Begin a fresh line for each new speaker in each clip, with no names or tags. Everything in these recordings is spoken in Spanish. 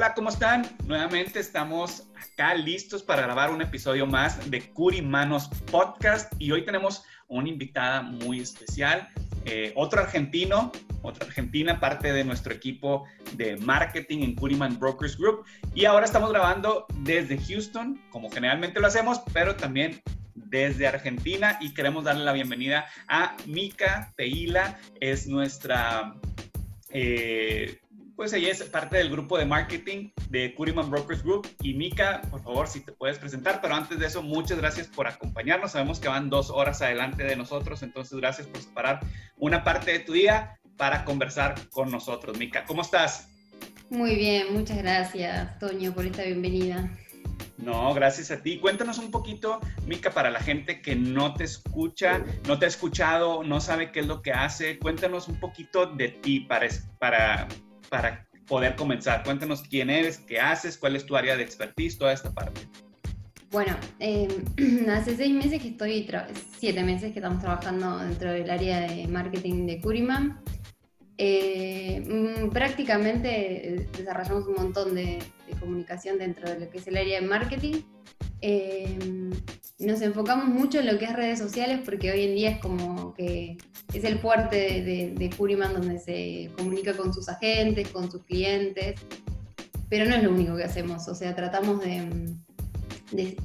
Hola, ¿cómo están? Nuevamente estamos acá listos para grabar un episodio más de Curimanos Podcast. Y hoy tenemos una invitada muy especial, eh, otro argentino, otra argentina, parte de nuestro equipo de marketing en Curiman Brokers Group. Y ahora estamos grabando desde Houston, como generalmente lo hacemos, pero también desde Argentina. Y queremos darle la bienvenida a Mika Teila, es nuestra... Eh, pues ella es parte del grupo de marketing de Curiman Brokers Group. Y Mika, por favor, si te puedes presentar. Pero antes de eso, muchas gracias por acompañarnos. Sabemos que van dos horas adelante de nosotros, entonces gracias por separar una parte de tu día para conversar con nosotros. Mika, ¿cómo estás?
Muy bien, muchas gracias, Toño, por esta bienvenida.
No, gracias a ti. Cuéntanos un poquito, Mica, para la gente que no te escucha, no te ha escuchado, no sabe qué es lo que hace. Cuéntanos un poquito de ti para, para, para poder comenzar. Cuéntanos quién eres, qué haces, cuál es tu área de expertise, toda esta parte.
Bueno, eh, hace seis meses que estoy, siete meses que estamos trabajando dentro del área de marketing de Curiman. Eh, mm, prácticamente desarrollamos un montón de, de, comunicación dentro de lo que es el área de marketing. Eh, nos enfocamos mucho en lo que es redes sociales porque hoy en día es como que es el fuerte de, Curiman donde se comunica con sus agentes, con sus clientes, pero no es lo único que hacemos, o sea, tratamos de,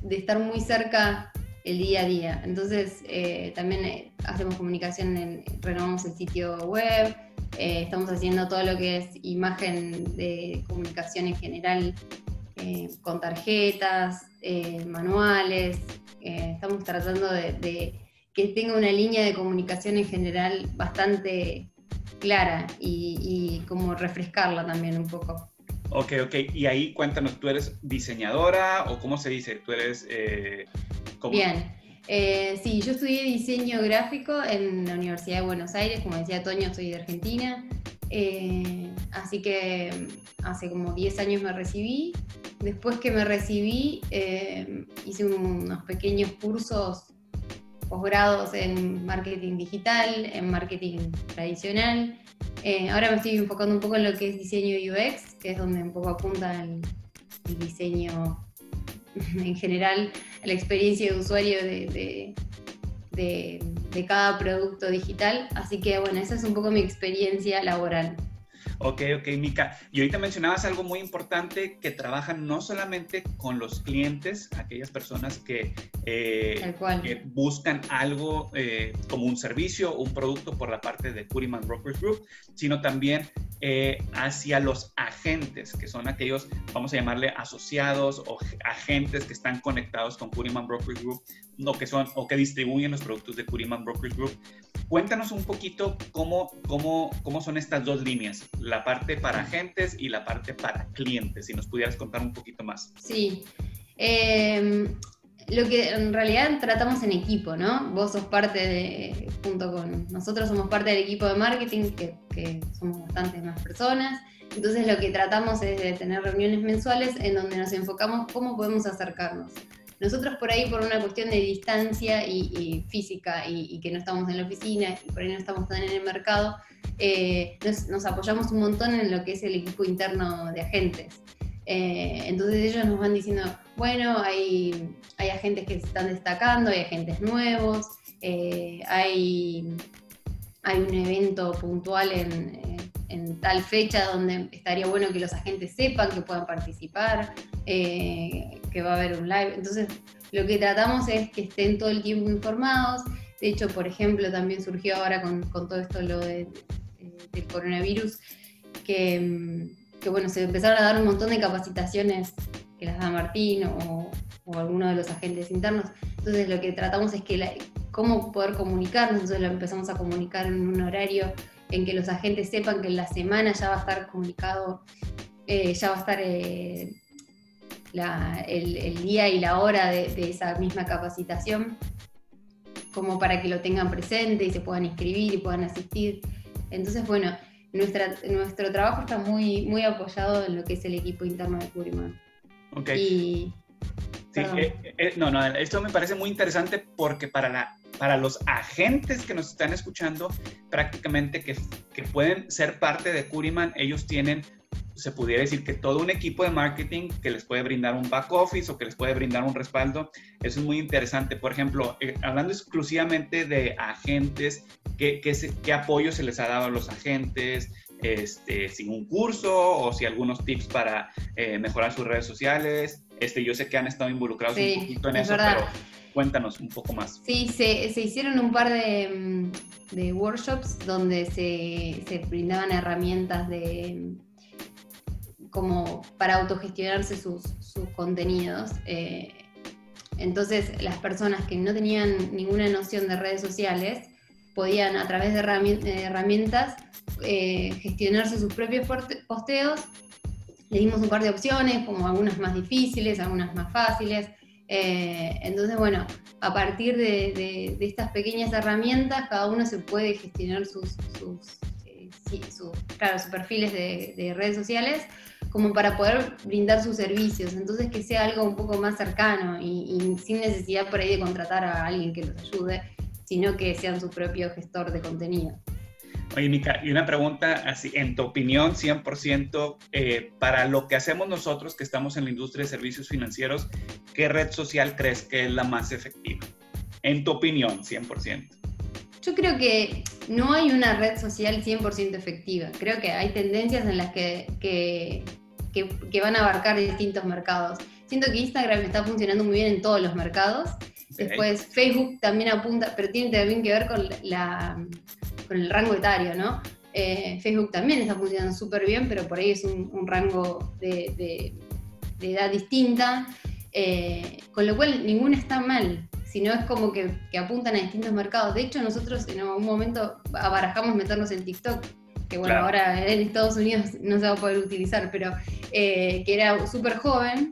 estar muy cerca el día a día. Entonces, eh, también hacemos comunicación, en, renovamos el sitio web, eh, estamos haciendo todo lo que es imagen de comunicación en general eh, con tarjetas, eh, manuales, estamos tratando de, de, que tenga una línea de comunicación en general bastante clara y, y como refrescarla también un poco.
Ok, ok. Y ahí cuéntanos, ¿tú eres diseñadora o cómo se dice? ¿Tú eres... Eh,
¿cómo? Bien. Eh, sí, yo estudié diseño gráfico en la Universidad de Buenos Aires, como decía Toño, soy de Argentina, eh, así que hace como 10 años me recibí. Después que me recibí, eh, hice unos pequeños cursos posgrados en marketing digital, en marketing tradicional. Eh, ahora me estoy enfocando un poco en lo que es diseño UX, que es donde un poco apunta el, el diseño en general, la experiencia de usuario de, de, cada producto digital. Así que bueno, esa es un poco mi experiencia laboral.
Ok, ok, Mika. Y ahorita mencionabas algo muy importante, que trabajan no solamente con los clientes, aquellas personas que, eh, que buscan algo eh, como un servicio o un producto por la parte de Curiman Brokers Group, sino también eh, hacia los agentes, que son aquellos, vamos a llamarle asociados o agentes que están conectados con Curiman Brokers Group o que, son, o que distribuyen los productos de Curiman Brokers Group. Cuéntanos un poquito cómo, cómo, cómo son estas dos líneas, la parte para agentes y la parte para clientes, si nos pudieras contar un poquito más.
Sí. Eh, lo que en realidad tratamos en equipo, ¿no? Vos sos parte de, junto con nosotros somos parte del equipo de marketing, que, que somos bastantes más personas. Entonces lo que tratamos es de tener reuniones mensuales en donde nos enfocamos cómo podemos acercarnos. Nosotros por ahí, por una cuestión de distancia y, y física y, y, que no estamos en la oficina y por ahí no estamos tan en el mercado, eh, nos, nos, apoyamos un montón en lo que es el equipo interno de agentes. Eh, entonces ellos nos van diciendo, bueno, hay, hay agentes que se están destacando, hay agentes nuevos, eh, hay, hay un evento puntual en, en, tal fecha donde estaría bueno que los agentes sepan que puedan participar, eh, que va a haber un live. Entonces lo que tratamos es que estén todo el tiempo informados. De hecho, por ejemplo, también surgió ahora con, todo esto lo de, del coronavirus, que, que, bueno, se empezaron a dar un montón de capacitaciones que las da Martín o, o alguno de los agentes internos. Entonces lo que tratamos es que cómo poder comunicarnos, entonces lo empezamos a comunicar en un horario en que los agentes sepan que en la semana ya va a estar comunicado, eh, ya va a estar eh, el, día y la hora de, esa misma capacitación, como para que lo tengan presente y se puedan inscribir y puedan asistir. Entonces, bueno, nuestra, nuestro trabajo está muy, muy apoyado en lo que es el equipo interno de Curiman.
Okay. Sí, eh, eh, no, no, esto me parece muy interesante porque para, la, para los agentes que nos están escuchando, prácticamente que, que pueden ser parte de Curiman, ellos tienen, se pudiera decir que todo un equipo de marketing que les puede brindar un back office o que les puede brindar un respaldo. Eso es muy interesante. Por ejemplo, eh, hablando exclusivamente de agentes, ¿qué, qué, qué apoyo se les ha dado a los agentes? Este, sin un curso o si algunos tips para mejorar sus redes sociales. Este, yo sé que han estado involucrados un poquito en eso, pero cuéntanos un poco más.
Sí, se, se hicieron un par de, mm, de workshops donde se, se, brindaban herramientas de como para autogestionarse sus, sus contenidos. Eh, entonces, las personas que no tenían ninguna noción de redes sociales podían a través de herramientas eh, gestionarse sus propios posteos le dimos un par de opciones, como algunas más difíciles, algunas más fáciles. Eh, entonces, bueno, a partir de, estas pequeñas herramientas, cada uno se puede gestionar sus, sus, eh, claro, sus perfiles de, redes sociales como para poder brindar sus servicios. Entonces, que sea algo un poco más cercano y, sin necesidad por ahí de contratar a alguien que los ayude, sino que sean su propio gestor de contenido.
Oye, Mica, y una pregunta así, en tu opinión, 100%, eh, para lo que hacemos nosotros que estamos en la industria de servicios financieros, ¿qué red social crees que es la más efectiva? En tu opinión, 100%.
Yo creo que no hay una red social 100% efectiva. Creo que hay tendencias en las que, que, que, van a abarcar distintos mercados. Siento que Instagram está funcionando muy bien en todos los mercados. Después Facebook también apunta, pero tiene también que ver con la, con el rango etario, ¿no? Eh, Facebook también está funcionando súper bien, pero por ahí es un, rango de, edad distinta, eh, con lo cual ninguna está mal, sino es como que, apuntan a distintos mercados. De hecho, nosotros en algún momento abarajamos meternos en TikTok, que bueno, ahora en Estados Unidos no se va a poder utilizar, pero eh, que era súper joven,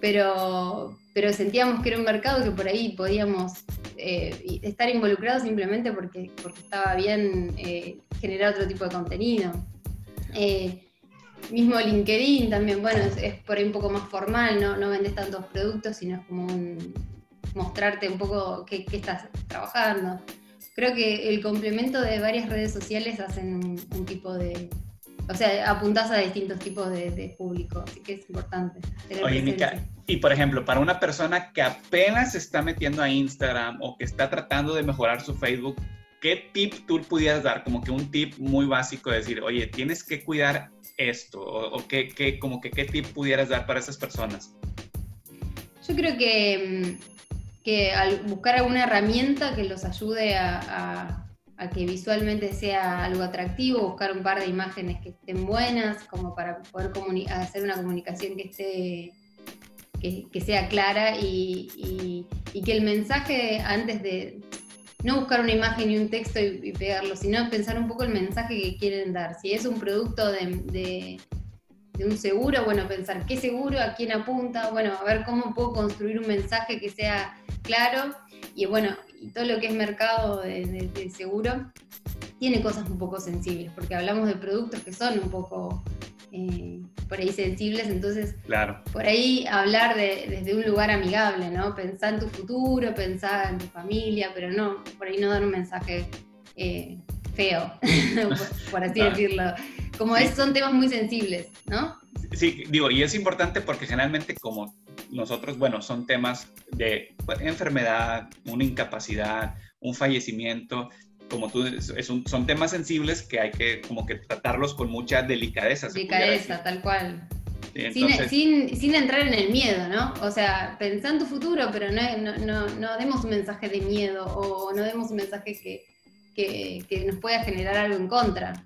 pero, pero sentíamos que era un mercado que por ahí podíamos eh, estar involucrados simplemente porque, porque estaba bien eh, generar otro tipo de contenido. Eh, mismo LinkedIn también, bueno, es, por ahí un poco más formal, no, no vendes tantos productos, sino es como mostrarte un poco qué, estás trabajando. Creo que el complemento de varias redes sociales hacen un tipo de, o sea, apuntás a distintos tipos de, público, así que es importante.
Oye, Mica, y por ejemplo, para una persona que apenas se está metiendo a Instagram o que está tratando de mejorar su Facebook, ¿qué tip tú pudieras dar? Como que un tip muy básico de decir, oye, tienes que cuidar esto, o, qué, como que qué tip pudieras dar para esas personas.
Yo creo que, mm, que al buscar alguna herramienta que los ayude a a que visualmente sea algo atractivo, buscar un par de imágenes que estén buenas, como para poder hacer una comunicación que esté que, sea clara y, que el mensaje antes de no buscar una imagen y un texto y, pegarlo, sino pensar un poco el mensaje que quieren dar. Si es un producto de, de un seguro, bueno, pensar qué seguro, a quién apunta, bueno, a ver cómo puedo construir un mensaje que sea claro y bueno, y todo lo que es mercado de, seguro tiene cosas un poco sensibles, porque hablamos de productos que son un poco eh, por ahí sensibles, entonces
claro.
por ahí hablar desde un lugar amigable, ¿no? Pensar en tu futuro, pensar en tu familia, pero no, por ahí no dar un mensaje eh, feo, por, así decirlo. Como es, son temas muy sensibles, ¿no?
Sí, digo, y es importante porque generalmente como nosotros, bueno, son temas de enfermedad, una incapacidad, un fallecimiento, como tú, son temas sensibles que hay que como que tratarlos con mucha delicadeza.
Delicadeza, tal cual. sin, sin, entrar en el miedo, ¿no? O sea, pensá en tu futuro, pero no, no, no, demos un mensaje de miedo o no demos un mensaje que, que, nos pueda generar algo en contra.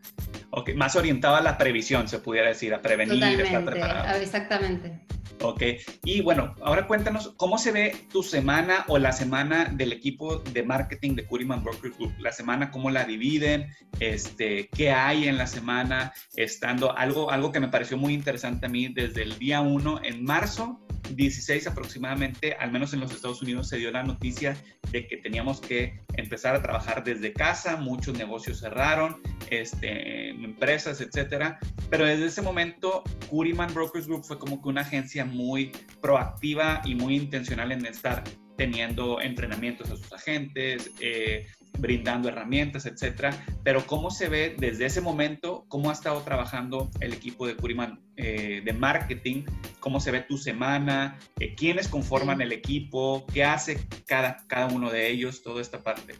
Ok, más orientado a la previsión, se pudiera decir, a prevenir,
Totalmente, estar preparado. Exactamente.
Ok, y bueno, ahora cuéntanos, ¿cómo se ve tu semana o la semana del equipo de marketing de Curiman Broker Group? La semana, ¿cómo la dividen? Este, ¿Qué hay en la semana? Estando, algo, algo que me pareció muy interesante a mí desde el día 1 en marzo, 16 aproximadamente, al menos en los Estados Unidos, se dio la noticia de que teníamos que empezar a trabajar desde casa, muchos negocios cerraron, este, empresas, etcétera. Pero desde ese momento, Curiman Brokers Group fue como que una agencia muy proactiva y muy intencional en estar teniendo entrenamientos a sus agentes, eh, brindando herramientas, etcétera. Pero cómo se ve desde ese momento, cómo ha estado trabajando el equipo de Curiman eh, de marketing, cómo se ve tu semana, eh, quiénes conforman el equipo, qué hace cada, cada uno de ellos, toda esta parte.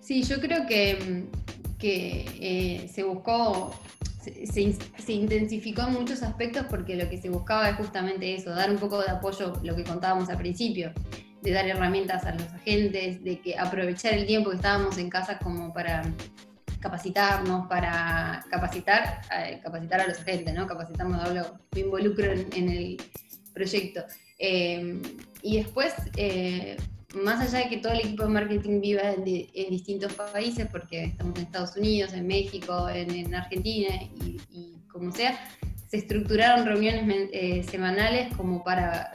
Sí, yo creo que, que eh, se buscó se, se, intensificó en muchos aspectos porque lo que se buscaba es justamente eso, dar un poco de apoyo, lo que contábamos al principio, de dar herramientas a los agentes, de que aprovechar el tiempo que estábamos en casa como para capacitarnos, para capacitar, eh, capacitar a los agentes, ¿no? Capacitarnos, hablo, me involucro en, el proyecto. Eh, y después, eh, más allá de que todo el equipo de marketing viva en, distintos países, porque estamos en Estados Unidos, en México, en, Argentina y, como sea, se estructuraron reuniones semanales como para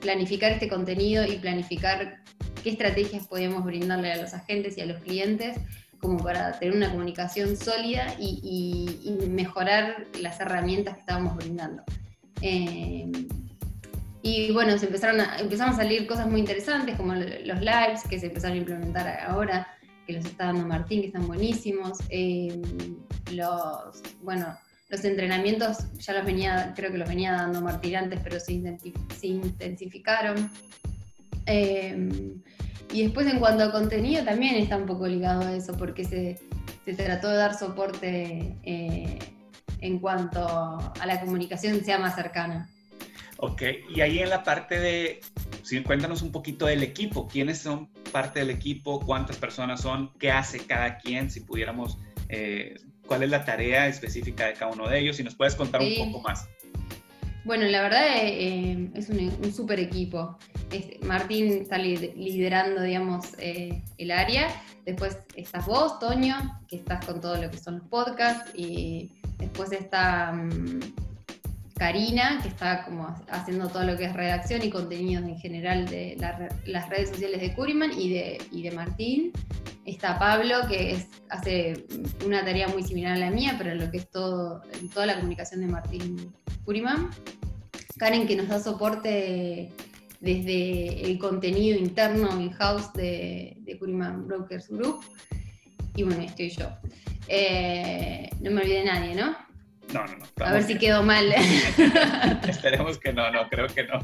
planificar este contenido y planificar qué estrategias podemos brindarle a los agentes y a los clientes como para tener una comunicación sólida y, mejorar las herramientas que estábamos brindando. Eh, y bueno, se empezaron a, empezamos a salir cosas muy interesantes como los lives que se empezaron a implementar ahora, que los está dando Martín, que están buenísimos. Eh, los, bueno, los entrenamientos ya los venía, creo que los venía dando Martín antes, pero se, intensificaron. Em, y después en cuanto a contenido también está un poco ligado a eso, porque se, trató de dar soporte eh, en cuanto a la comunicación sea más cercana.
Ok, y ahí en la parte de, sí, cuéntanos un poquito del equipo, quiénes son parte del equipo, cuántas personas son, qué hace cada quien, si pudiéramos eh, cuál es la tarea específica de cada uno de ellos y nos puedes contar un poco más.
Bueno, la verdad eh, es un, un, super equipo. Martín está liderando, digamos, eh, el área. Después estás vos, Toño, que estás con todo lo que son los podcasts. Y después está mm, Karina, que está como haciendo todo lo que es redacción y contenidos en general de las redes sociales de Curiman y de, y Martín. Está Pablo, que hace una tarea muy similar a la mía, pero lo que es todo, toda la comunicación de Martín Curiman. Karen, que nos da soporte desde el contenido interno in-house de, de Curiman Brokers Group. Y bueno, estoy yo. Eh, no me olvide nadie, ¿no?
No, no, no.
A ver si quedó mal.
Esperemos que no, no, creo que no.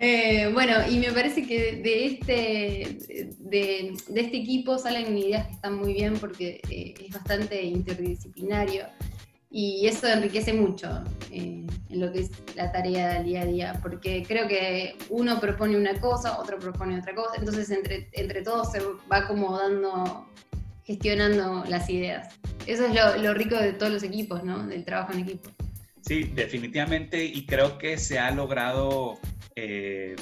Eh, bueno, y me parece que de este, de, este equipo salen ideas que están muy bien porque eh, es bastante interdisciplinario y eso enriquece mucho eh, en lo que es la tarea del día a día, porque creo que uno propone una cosa, otro propone otra cosa, entonces entre, entre todos se va acomodando, gestionando las ideas. Eso es lo, rico de todos los equipos, ¿no? Del trabajo en equipo.
Sí, definitivamente, y creo que se ha logrado eh,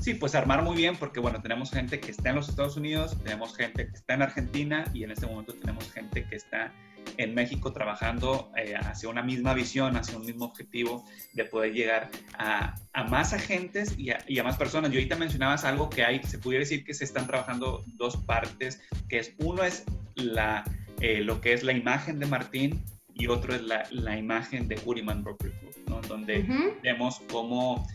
sí, pues armar muy bien porque, bueno, tenemos gente que está en los Estados Unidos, tenemos gente que está en Argentina y en este momento tenemos gente que está en México trabajando eh, hacia una misma visión, hacia un mismo objetivo de poder llegar a, más agentes y a, más personas. Yo ahorita mencionabas algo que hay, se pudiera decir que se están trabajando dos partes, que es uno es la, eh, lo que es la imagen de Martín y otro es la, la imagen de Uriman Broker ¿no? donde vemos cómo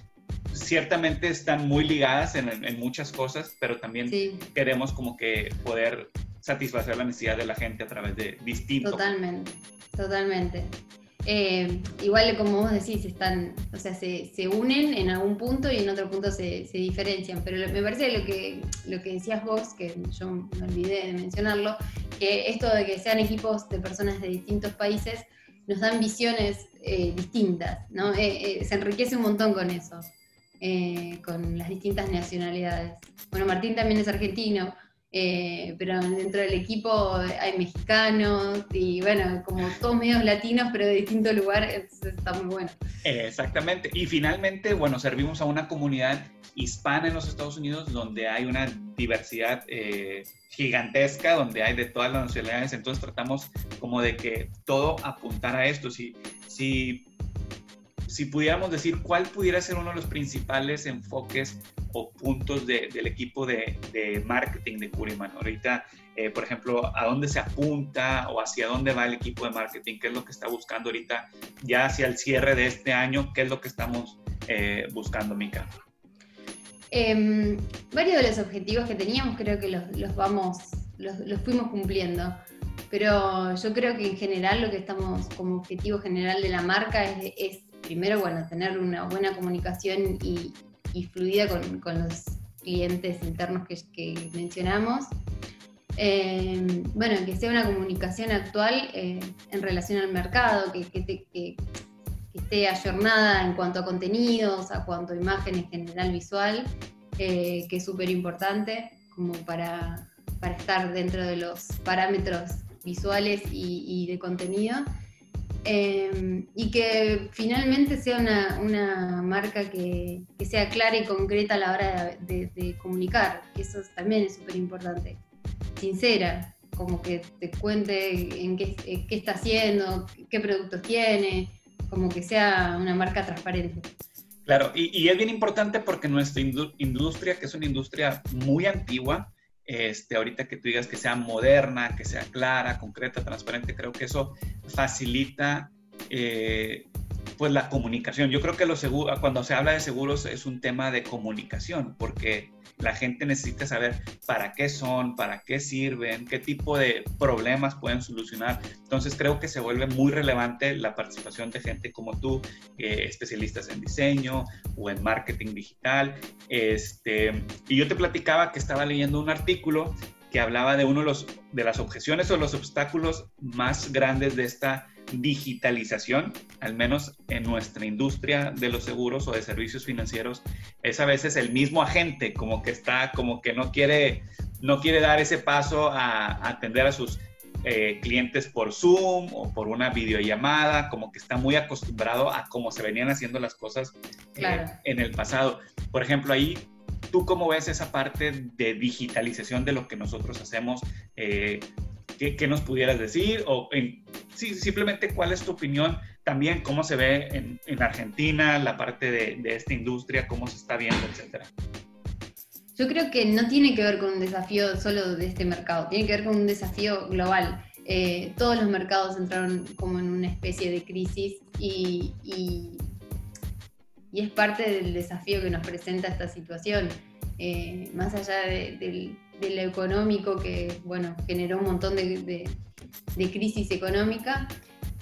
ciertamente están muy ligadas en, muchas cosas, pero también queremos como que poder satisfacer la necesidad de la gente a través de distintos.
Totalmente, totalmente. Eh, igual como vos decís, están, o sea, se, unen en algún punto y en otro punto se, diferencian, pero me parece lo que, lo que decías vos, que yo me olvidé de mencionarlo, que esto de que sean equipos de personas de distintos países nos dan visiones eh, distintas, ¿no? Eh, se enriquece un montón con eso, con las distintas nacionalidades. Bueno, Martín también es argentino, eh, pero dentro del equipo hay mexicanos y bueno, como todos medios latinos, pero de distinto lugar, está muy bueno.
Exactamente. Y finalmente, bueno, servimos a una comunidad hispana en los Estados Unidos donde hay una diversidad eh, gigantesca, donde hay de todas las nacionalidades, entonces tratamos como de que todo apuntara a esto. Si, si, si pudiéramos decir cuál pudiera ser uno de los principales enfoques o puntos del equipo de, marketing de Curiman. Ahorita, eh, por ejemplo, a dónde se apunta o hacia dónde va el equipo de marketing, qué es lo que está buscando ahorita ya hacia el cierre de este año, qué es lo que estamos eh, buscando, Mica.
Em, varios de los objetivos que teníamos creo que los, vamos, los, fuimos cumpliendo. Pero yo creo que en general lo que estamos como objetivo general de la marca es, es primero, bueno, tener una buena comunicación y, fluida con, con los clientes internos que, que mencionamos. Eh, bueno, que sea una comunicación actual eh, en relación al mercado, que, que, que, esté ayornada en cuanto a contenidos, a cuanto a imagen en general visual, eh, que es súper importante como para, para, estar dentro de los parámetros visuales y de contenido. Em, y que finalmente sea una, marca que, sea clara y concreta a la hora de, comunicar, que eso también es súper importante. Sincera, como que te cuente en qué, está haciendo, qué productos tiene, como que sea una marca transparente.
Claro, y es bien importante porque nuestra industria, que es una industria muy antigua, este, ahorita que tú digas que sea moderna, que sea clara, concreta, transparente, creo que eso facilita eh, pues la comunicación. Yo creo que cuando se habla de seguros es un tema de comunicación, porque la gente necesita saber para qué son, para qué sirven, qué tipo de problemas pueden solucionar. Entonces creo que se vuelve muy relevante la participación de gente como tú, especialistas en diseño o en marketing digital. Este, y yo te platicaba que estaba leyendo un artículo que hablaba de uno de, los, de las objeciones o los obstáculos más grandes de esta digitalización, al menos en nuestra industria de los seguros o de servicios financieros, es a veces el mismo agente como que está, como que no quiere, no quiere dar ese paso a, atender a sus eh, clientes por Zoom o por una videollamada, como que está muy acostumbrado a cómo se venían haciendo las cosas eh, en el pasado. Por ejemplo, ahí ¿Tú cómo ves esa parte de digitalización de lo que nosotros hacemos? Eh, ¿qué, nos pudieras decir? O sí, simplemente cuál es tu opinión también, cómo se ve en, en Argentina la parte de, esta industria, cómo se está viendo, etcétera.
Yo creo que no tiene que ver con un desafío solo de este mercado, tiene que ver con un desafío global. Eh, todos los mercados entraron como en una especie de crisis y, y, es parte del desafío que nos presenta esta situación. Eh, más allá de, lo económico que bueno, generó un montón de, crisis económica,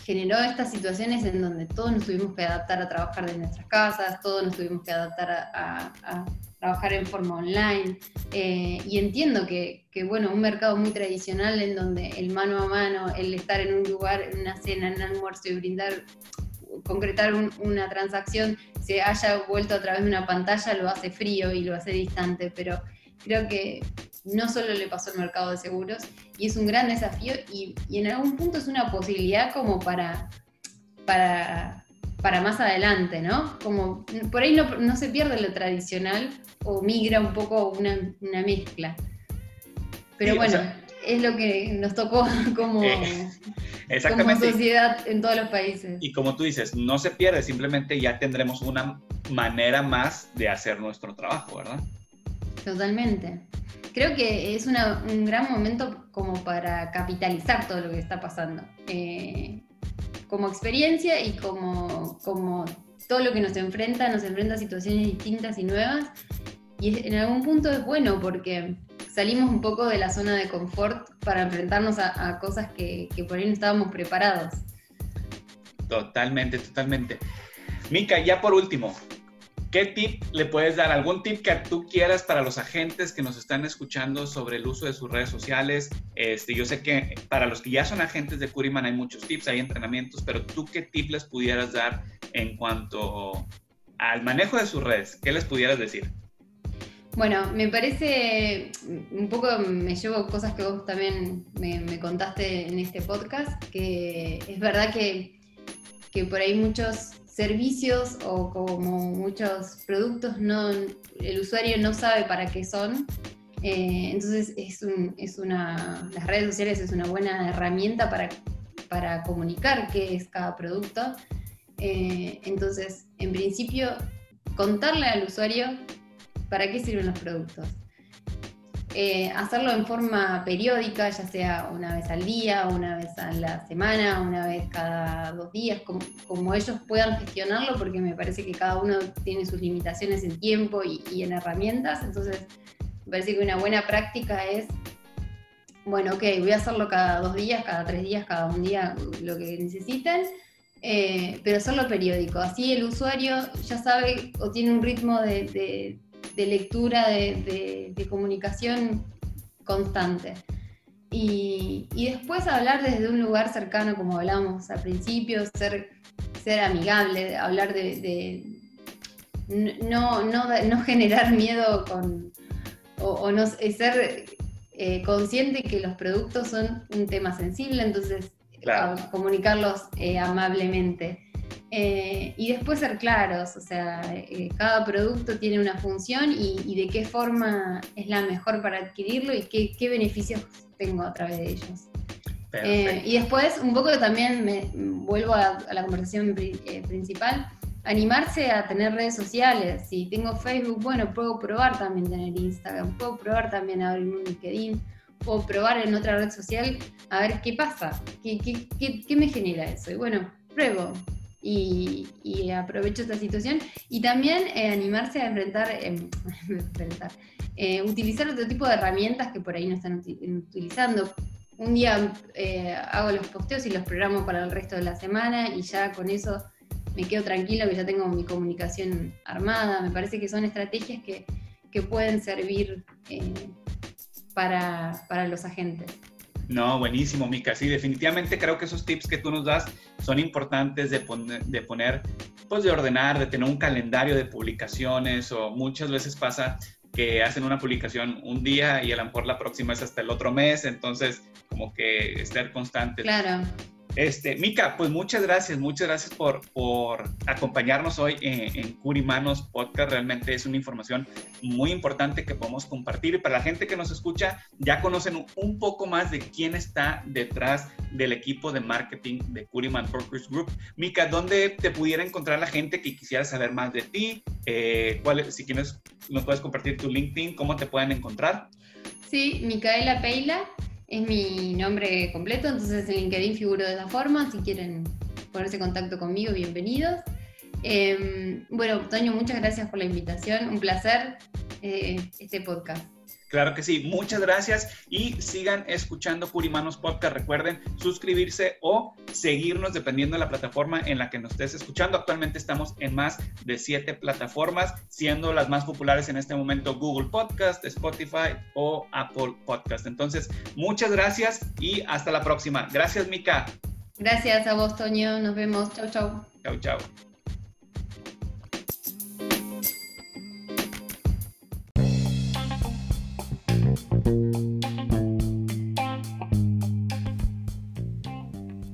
generó estas situaciones en donde todos nos tuvimos que adaptar a trabajar de nuestras casas, todos nos tuvimos que adaptar a, trabajar en forma online. Eh, y entiendo que, bueno, un mercado muy tradicional en donde el mano a mano, el estar en un lugar, en una cena, en un almuerzo y brindar concretar una transacción se haya vuelto a través de una pantalla lo hace frío y lo hace distante, pero creo que no solo le pasó al mercado de seguros y es un gran desafío y, en algún punto es una posibilidad como para, para, para más adelante, ¿no? Como por ahí no, se pierde lo tradicional o migra un poco una, una mezcla. Pero bueno, es lo que nos tocó como... Eh, Exactamente. Como sociedad en todos los países.
Y como tú dices, no se pierde, simplemente ya tendremos una manera más de hacer nuestro trabajo, ¿verdad?
Totalmente. Creo que es un gran momento como para capitalizar todo lo que está pasando. Eh, como experiencia y como, como todo lo que nos enfrenta, nos enfrenta a situaciones distintas y nuevas. Y en algún punto es bueno porque salimos un poco de la zona de confort para enfrentarnos a, cosas que, por ahí no estábamos preparados.
Totalmente, totalmente. Mica, ya por último, ¿Qué tip le puedes dar? ¿Algún tip que tú quieras para los agentes que nos están escuchando sobre el uso de sus redes sociales? Este, yo sé que para los que ya son agentes de Curiman hay muchos tips, hay entrenamientos, pero tú qué tip les pudieras dar en cuanto al manejo de sus redes? ¿Qué les pudieras decir?
Bueno, me parece, un poco me llevo cosas que vos también me, contaste en este podcast, que es verdad que, que por ahí muchos servicios o como muchos productos no, el usuario no sabe para qué son. Eh, entonces es, un, es una, las redes sociales es una buena herramienta para, para comunicar qué es cada producto. Eh, entonces, en principio, contarle al usuario para qué sirven los productos. Eh, hacerlo en forma periódica, ya sea una vez al día, una vez a la semana, una vez cada dos días, como, ellos puedan gestionarlo, porque me parece que cada uno tiene sus limitaciones en tiempo y, en herramientas. Entonces, me parece que una buena práctica es, bueno, ok, voy a hacerlo cada dos días, cada tres días, cada un día, lo que necesiten. Eh, pero hacerlo periódico. Así el usuario ya sabe o tiene un ritmo de lectura, de, comunicación constante. Y, después hablar desde un lugar cercano, como hablábamos al principio, ser, ser amigable, hablar de, no, no, generar miedo con, o, no, ser eh, consciente que los productos son un tema sensible, entonces comunicarlos eh, amablemente. Eh, y después ser claros, o sea, eh, cada producto tiene una función y, de qué forma es la mejor para adquirirlo y qué, beneficios tengo a través de ellos. Eh, y después, un poco también me vuelvo a, la conversación principal, animarse a tener redes sociales. Si tengo Facebook, bueno, puedo probar también tener Instagram, puedo probar también abrir un LinkedIn, puedo probar en otra red social a ver qué pasa, qué, qué, qué me genera eso. Y bueno, pruebo, y, aprovecho esta situación. Y también eh, animarse a enfrentar, em, eh, utilizar otro tipo de herramientas que por ahí no están utilizando. Un día eh, hago los posteos y los programo para el resto de la semana y ya con eso me quedo tranquilo que ya tengo mi comunicación armada. Me parece que son estrategias que, que pueden servir para, para los agentes.
No, buenísimo, Mica. Sí, definitivamente creo que esos tips que tú nos das son importantes de, poner, de poner, pues de ordenar, de tener un calendario de publicaciones o muchas veces pasa que hacen una publicación un día y a lo mejor la próxima es hasta el otro mes, entonces como que estar constante.
Claro.
Este, Mica, pues muchas gracias, muchas gracias por, por acompañarnos hoy en, en Curimanos Podcast. Realmente es una información muy importante que podemos compartir. Y para la gente que nos escucha, ya conocen un poco más de quién está detrás del equipo de marketing de Curiman Brokers Group. Mica, ¿dónde te pudiera encontrar la gente que quisiera saber más de ti? Eh, ¿cuál, si quieres, nos puedes compartir tu LinkedIn, ¿cómo te pueden encontrar?
Sí, Micaela Peila es mi nombre completo, entonces en LinkedIn figuro de esa forma. Si quieren ponerse en contacto conmigo, bienvenidos. Em, bueno, Toño, muchas gracias por la invitación. Un placer eh, este podcast.
Claro que sí, muchas gracias y sigan escuchando Curimanos Podcast. Recuerden suscribirse o seguirnos dependiendo de la plataforma en la que nos estés escuchando. Actualmente estamos en más de siete plataformas, siendo las más populares en este momento Google Podcast, Spotify o Apple Podcast. Entonces, muchas gracias y hasta la próxima. Gracias, Mica.
Gracias a vos, Toño. Nos vemos. Chau, chau.
Chau, chau.